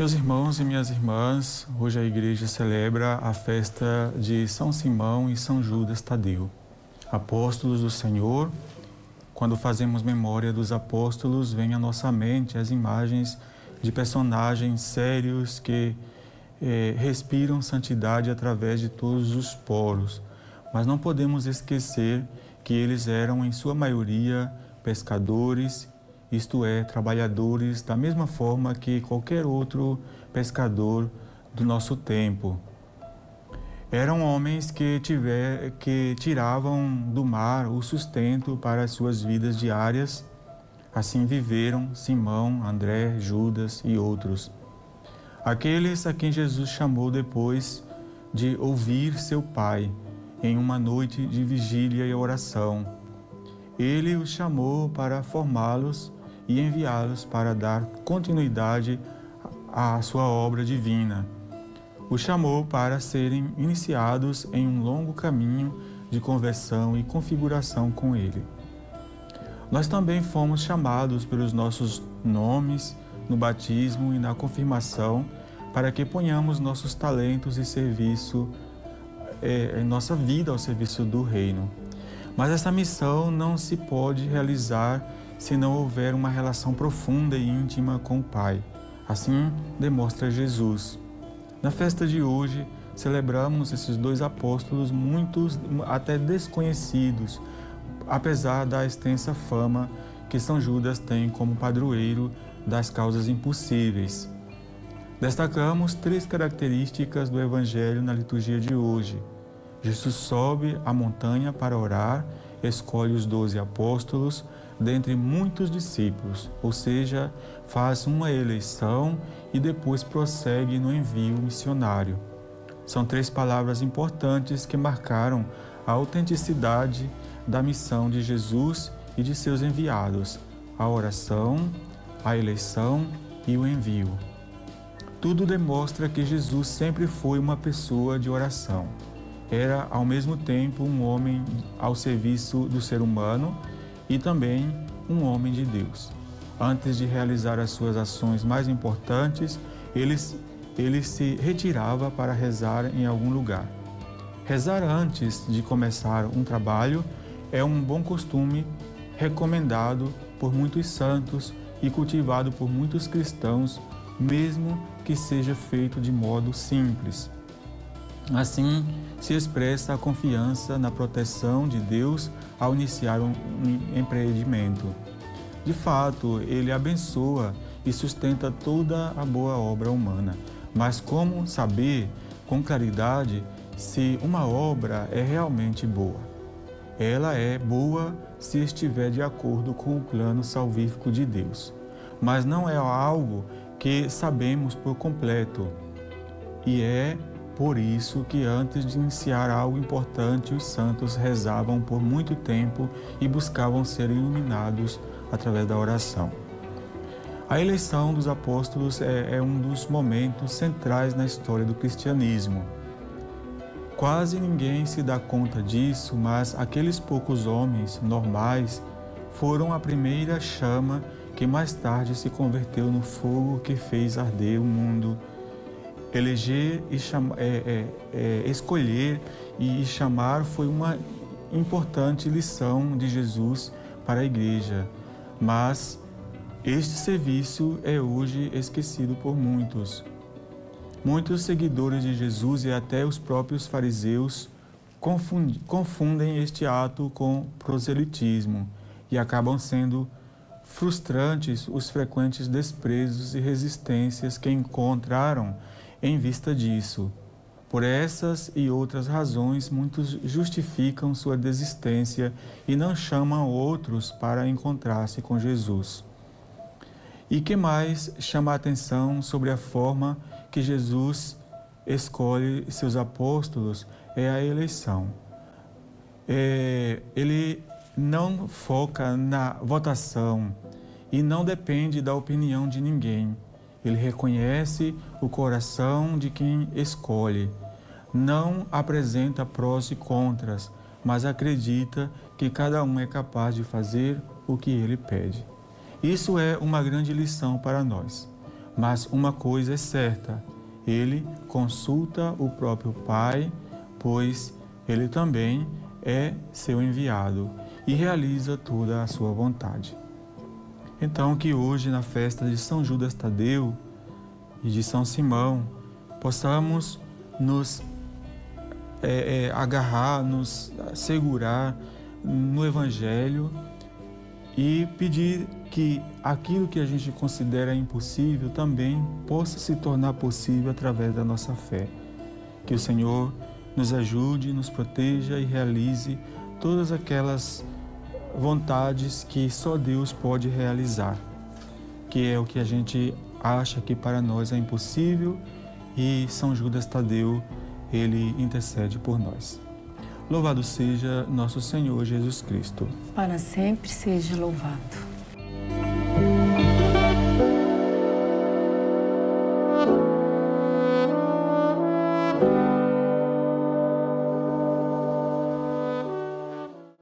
Meus irmãos e minhas irmãs, hoje a igreja celebra a festa de São Simão e São Judas Tadeu, apóstolos do Senhor. Quando fazemos memória dos apóstolos, vem à nossa mente as imagens de personagens sérios que eh, respiram santidade através de todos os poros. Mas não podemos esquecer que eles eram, em sua maioria, pescadores isto é, trabalhadores da mesma forma que qualquer outro pescador do nosso tempo. Eram homens que, tiver, que tiravam do mar o sustento para as suas vidas diárias. Assim viveram Simão, André, Judas e outros. Aqueles a quem Jesus chamou depois de ouvir seu Pai em uma noite de vigília e oração. Ele os chamou para formá-los e enviá-los para dar continuidade à sua obra divina. O chamou para serem iniciados em um longo caminho de conversão e configuração com Ele. Nós também fomos chamados pelos nossos nomes no batismo e na confirmação para que ponhamos nossos talentos e serviço, em nossa vida ao serviço do Reino. Mas essa missão não se pode realizar se não houver uma relação profunda e íntima com o Pai. Assim demonstra Jesus. Na festa de hoje, celebramos esses dois apóstolos, muitos até desconhecidos, apesar da extensa fama que São Judas tem como padroeiro das causas impossíveis. Destacamos três características do Evangelho na liturgia de hoje. Jesus sobe a montanha para orar, escolhe os doze apóstolos, dentre muitos discípulos, ou seja, faz uma eleição e depois prossegue no envio missionário. São três palavras importantes que marcaram a autenticidade da missão de Jesus e de seus enviados: a oração, a eleição e o envio. Tudo demonstra que Jesus sempre foi uma pessoa de oração. Era ao mesmo tempo um homem ao serviço do ser humano e também um homem de Deus. Antes de realizar as suas ações mais importantes, ele, ele se retirava para rezar em algum lugar. Rezar antes de começar um trabalho é um bom costume recomendado por muitos santos e cultivado por muitos cristãos, mesmo que seja feito de modo simples. Assim se expressa a confiança na proteção de Deus ao iniciar um empreendimento. De fato, ele abençoa e sustenta toda a boa obra humana. Mas como saber com claridade se uma obra é realmente boa? Ela é boa se estiver de acordo com o plano salvífico de Deus, mas não é algo que sabemos por completo e é por isso que antes de iniciar algo importante, os santos rezavam por muito tempo e buscavam ser iluminados através da oração. A eleição dos apóstolos é, é um dos momentos centrais na história do cristianismo. Quase ninguém se dá conta disso, mas aqueles poucos homens normais foram a primeira chama que mais tarde se converteu no fogo que fez arder o mundo eleger e chamar, é, é, é, escolher e chamar foi uma importante lição de Jesus para a igreja, mas este serviço é hoje esquecido por muitos. Muitos seguidores de Jesus e até os próprios fariseus confundem este ato com proselitismo e acabam sendo frustrantes os frequentes desprezos e resistências que encontraram em vista disso, por essas e outras razões, muitos justificam sua desistência e não chamam outros para encontrar-se com Jesus. E que mais chama a atenção sobre a forma que Jesus escolhe seus apóstolos é a eleição. É, ele não foca na votação e não depende da opinião de ninguém ele reconhece o coração de quem escolhe. Não apresenta prós e contras, mas acredita que cada um é capaz de fazer o que ele pede. Isso é uma grande lição para nós. Mas uma coisa é certa: ele consulta o próprio Pai, pois ele também é seu enviado e realiza toda a sua vontade. Então, que hoje, na festa de São Judas Tadeu e de São Simão, possamos nos é, é, agarrar, nos segurar no Evangelho e pedir que aquilo que a gente considera impossível também possa se tornar possível através da nossa fé. Que o Senhor nos ajude, nos proteja e realize todas aquelas vontades que só Deus pode realizar, que é o que a gente acha que para nós é impossível e São Judas Tadeu, ele intercede por nós. Louvado seja nosso Senhor Jesus Cristo. Para sempre seja louvado.